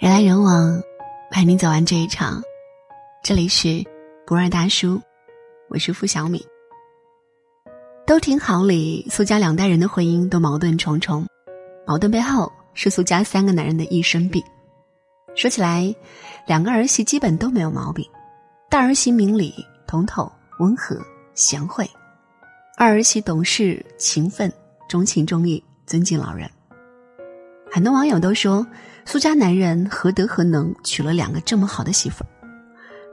人来人往，陪你走完这一场。这里是不二大叔，我是付小米。都挺好里，苏家两代人的婚姻都矛盾重重，矛盾背后是苏家三个男人的一身病。说起来，两个儿媳基本都没有毛病，大儿媳明理通透、温和贤惠，二儿媳懂事勤奋、钟情重义、尊敬老人。很多网友都说。苏家男人何德何能，娶了两个这么好的媳妇儿？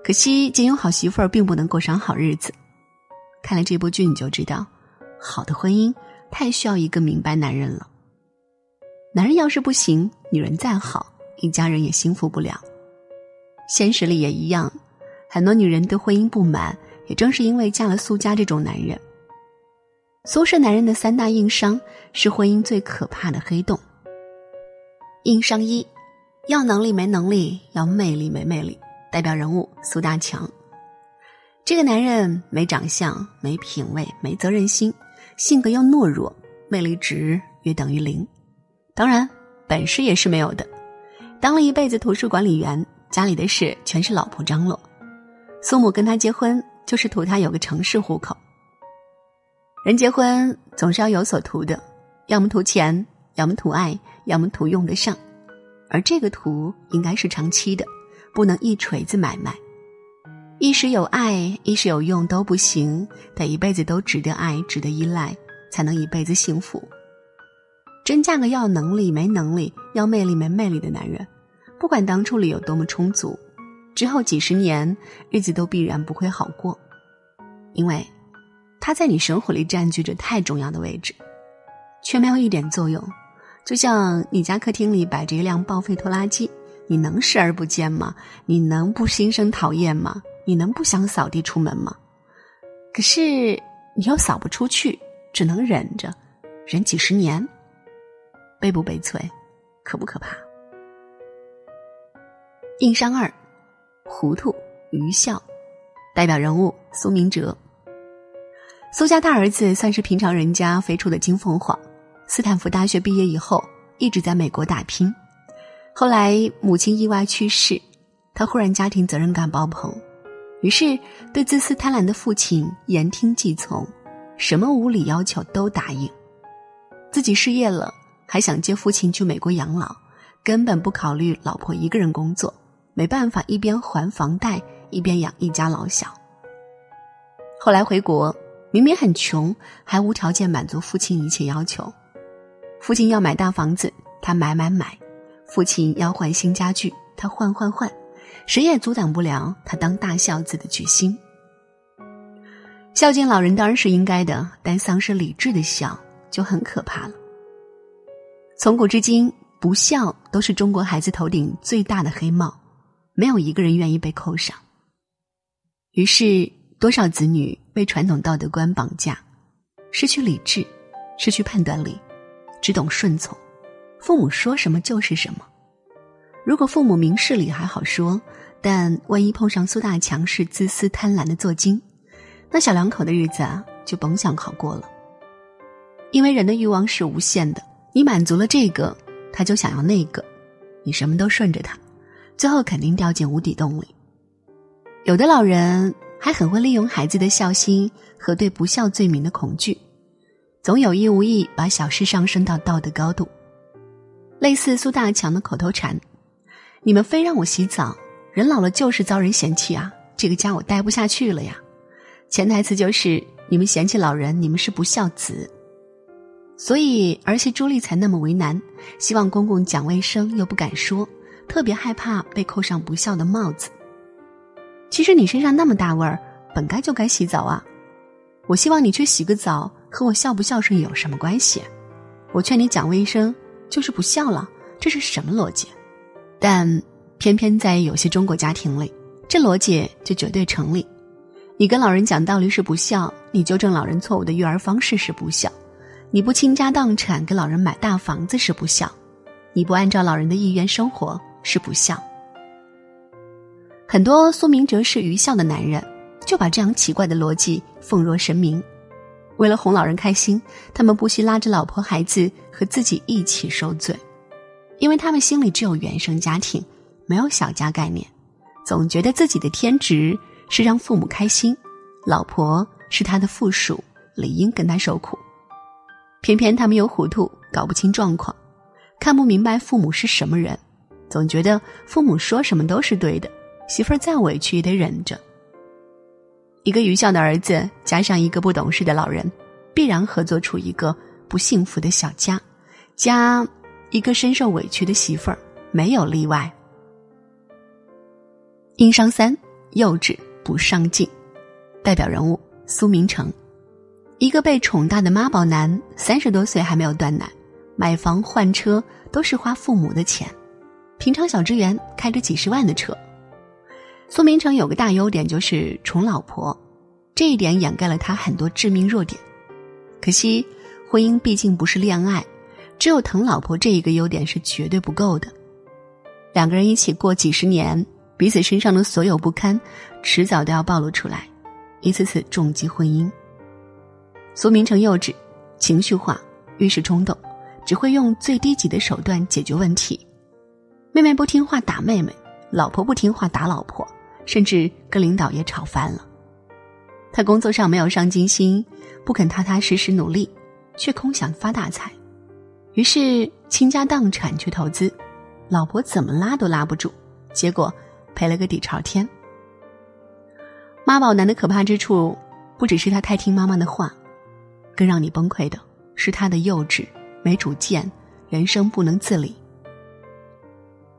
可惜，仅有好媳妇儿并不能过上好日子。看了这部剧，你就知道，好的婚姻太需要一个明白男人了。男人要是不行，女人再好，一家人也幸福不了。现实里也一样，很多女人对婚姻不满，也正是因为嫁了苏家这种男人。苏氏男人的三大硬伤是婚姻最可怕的黑洞。硬伤一，要能力没能力，要魅力没魅力。代表人物苏大强，这个男人没长相，没品味，没责任心，性格又懦弱，魅力值约等于零。当然，本事也是没有的。当了一辈子图书管理员，家里的事全是老婆张罗。苏母跟他结婚，就是图他有个城市户口。人结婚总是要有所图的，要么图钱。要么图爱，要么图用得上，而这个图应该是长期的，不能一锤子买卖。一时有爱，一时有用都不行，得一辈子都值得爱，值得依赖，才能一辈子幸福。真嫁个要能力没能力，要魅力没魅力的男人，不管当初里有多么充足，之后几十年日子都必然不会好过，因为他在你生活里占据着太重要的位置，却没有一点作用。就像你家客厅里摆着一辆报废拖拉机，你能视而不见吗？你能不心生讨厌吗？你能不想扫地出门吗？可是你又扫不出去，只能忍着，忍几十年，悲不悲催？可不可怕？硬伤二，糊涂愚孝，代表人物苏明哲。苏家大儿子算是平常人家飞出的金凤凰。斯坦福大学毕业以后，一直在美国打拼。后来母亲意外去世，他忽然家庭责任感爆棚，于是对自私贪婪的父亲言听计从，什么无理要求都答应。自己失业了，还想接父亲去美国养老，根本不考虑老婆一个人工作，没办法一边还房贷一边养一家老小。后来回国，明明很穷，还无条件满足父亲一切要求。父亲要买大房子，他买买买；父亲要换新家具，他换换换，谁也阻挡不了他当大孝子的决心。孝敬老人当然是应该的，但丧失理智的孝就很可怕了。从古至今，不孝都是中国孩子头顶最大的黑帽，没有一个人愿意被扣上。于是，多少子女被传统道德观绑架，失去理智，失去判断力。只懂顺从，父母说什么就是什么。如果父母明事理还好说，但万一碰上苏大强是自私贪婪的做精，那小两口的日子啊就甭想好过了。因为人的欲望是无限的，你满足了这个，他就想要那个，你什么都顺着他，最后肯定掉进无底洞里。有的老人还很会利用孩子的孝心和对不孝罪名的恐惧。总有意无意把小事上升到道德高度，类似苏大强的口头禅：“你们非让我洗澡，人老了就是遭人嫌弃啊！这个家我待不下去了呀！”潜台词就是你们嫌弃老人，你们是不孝子。所以儿媳朱莉才那么为难，希望公公讲卫生又不敢说，特别害怕被扣上不孝的帽子。其实你身上那么大味儿，本该就该洗澡啊！我希望你去洗个澡。和我孝不孝顺有什么关系？我劝你讲卫生，就是不孝了，这是什么逻辑？但偏偏在有些中国家庭里，这逻辑就绝对成立。你跟老人讲道理是不孝，你纠正老人错误的育儿方式是不孝，你不倾家荡产给老人买大房子是不孝，你不按照老人的意愿生活是不孝。很多苏明哲是愚孝的男人，就把这样奇怪的逻辑奉若神明。为了哄老人开心，他们不惜拉着老婆孩子和自己一起受罪，因为他们心里只有原生家庭，没有小家概念，总觉得自己的天职是让父母开心，老婆是他的附属，理应跟他受苦。偏偏他们又糊涂，搞不清状况，看不明白父母是什么人，总觉得父母说什么都是对的，媳妇儿再委屈也得忍着。一个愚孝的儿子加上一个不懂事的老人，必然合作出一个不幸福的小家，加一个深受委屈的媳妇儿，没有例外。硬伤三：幼稚不上进。代表人物苏明成，一个被宠大的妈宝男，三十多岁还没有断奶，买房换车都是花父母的钱，平常小职员开着几十万的车。苏明成有个大优点就是宠老婆，这一点掩盖了他很多致命弱点。可惜，婚姻毕竟不是恋爱，只有疼老婆这一个优点是绝对不够的。两个人一起过几十年，彼此身上的所有不堪，迟早都要暴露出来，一次次重击婚姻。苏明成幼稚、情绪化、遇事冲动，只会用最低级的手段解决问题。妹妹不听话打妹妹，老婆不听话打老婆。甚至跟领导也吵翻了。他工作上没有上进心，不肯踏踏实实努力，却空想发大财，于是倾家荡产去投资，老婆怎么拉都拉不住，结果赔了个底朝天。妈宝男的可怕之处，不只是他太听妈妈的话，更让你崩溃的是他的幼稚、没主见、人生不能自理。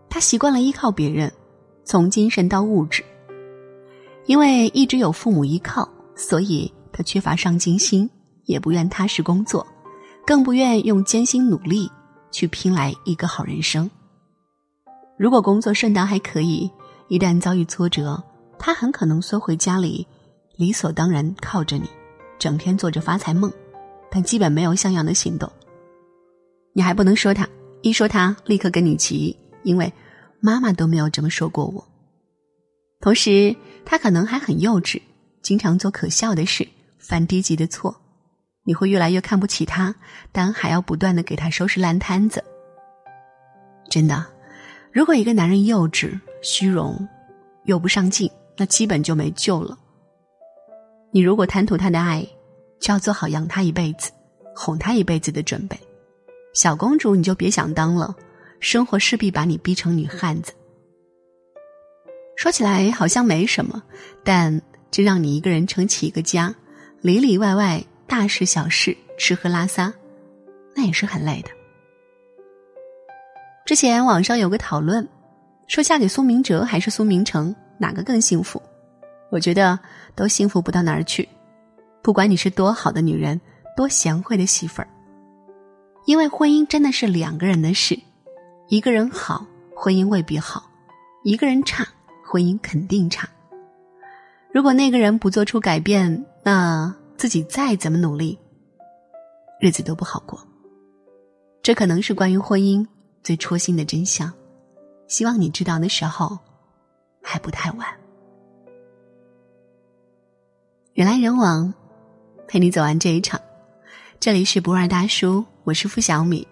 他习惯了依靠别人，从精神到物质。因为一直有父母依靠，所以他缺乏上进心，也不愿踏实工作，更不愿用艰辛努力去拼来一个好人生。如果工作顺当还可以，一旦遭遇挫折，他很可能缩回家里，理所当然靠着你，整天做着发财梦，但基本没有像样的行动。你还不能说他，一说他立刻跟你急，因为妈妈都没有这么说过我。同时，他可能还很幼稚，经常做可笑的事，犯低级的错，你会越来越看不起他，但还要不断的给他收拾烂摊子。真的，如果一个男人幼稚、虚荣，又不上进，那基本就没救了。你如果贪图他的爱，就要做好养他一辈子、哄他一辈子的准备。小公主你就别想当了，生活势必把你逼成女汉子。说起来好像没什么，但这让你一个人撑起一个家，里里外外大事小事，吃喝拉撒，那也是很累的。之前网上有个讨论，说嫁给苏明哲还是苏明成，哪个更幸福？我觉得都幸福不到哪儿去。不管你是多好的女人，多贤惠的媳妇儿，因为婚姻真的是两个人的事，一个人好，婚姻未必好；一个人差。婚姻肯定差。如果那个人不做出改变，那自己再怎么努力，日子都不好过。这可能是关于婚姻最戳心的真相。希望你知道的时候，还不太晚。人来人往，陪你走完这一场。这里是不二大叔，我是付小米。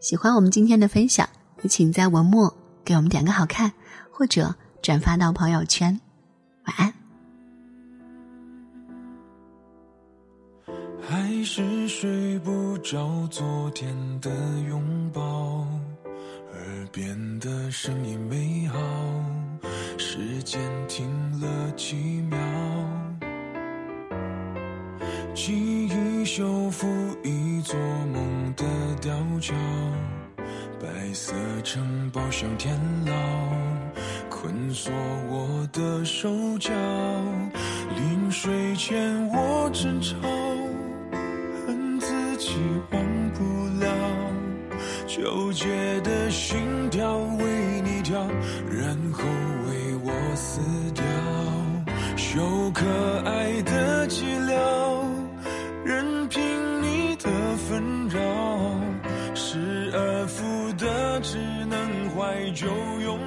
喜欢我们今天的分享，也请在文末给我们点个好看，或者。转发到朋友圈，晚安。还是睡不着昨天的拥抱，耳边的声音美好，时间停了几秒，记忆修复一座梦的吊桥，白色城堡像天牢。困锁我的手脚，临睡前我争吵，恨自己忘不了，纠结的心跳为你跳，然后为我死掉，秀可爱的寂寥，任凭你的纷扰，失而复得只能怀旧拥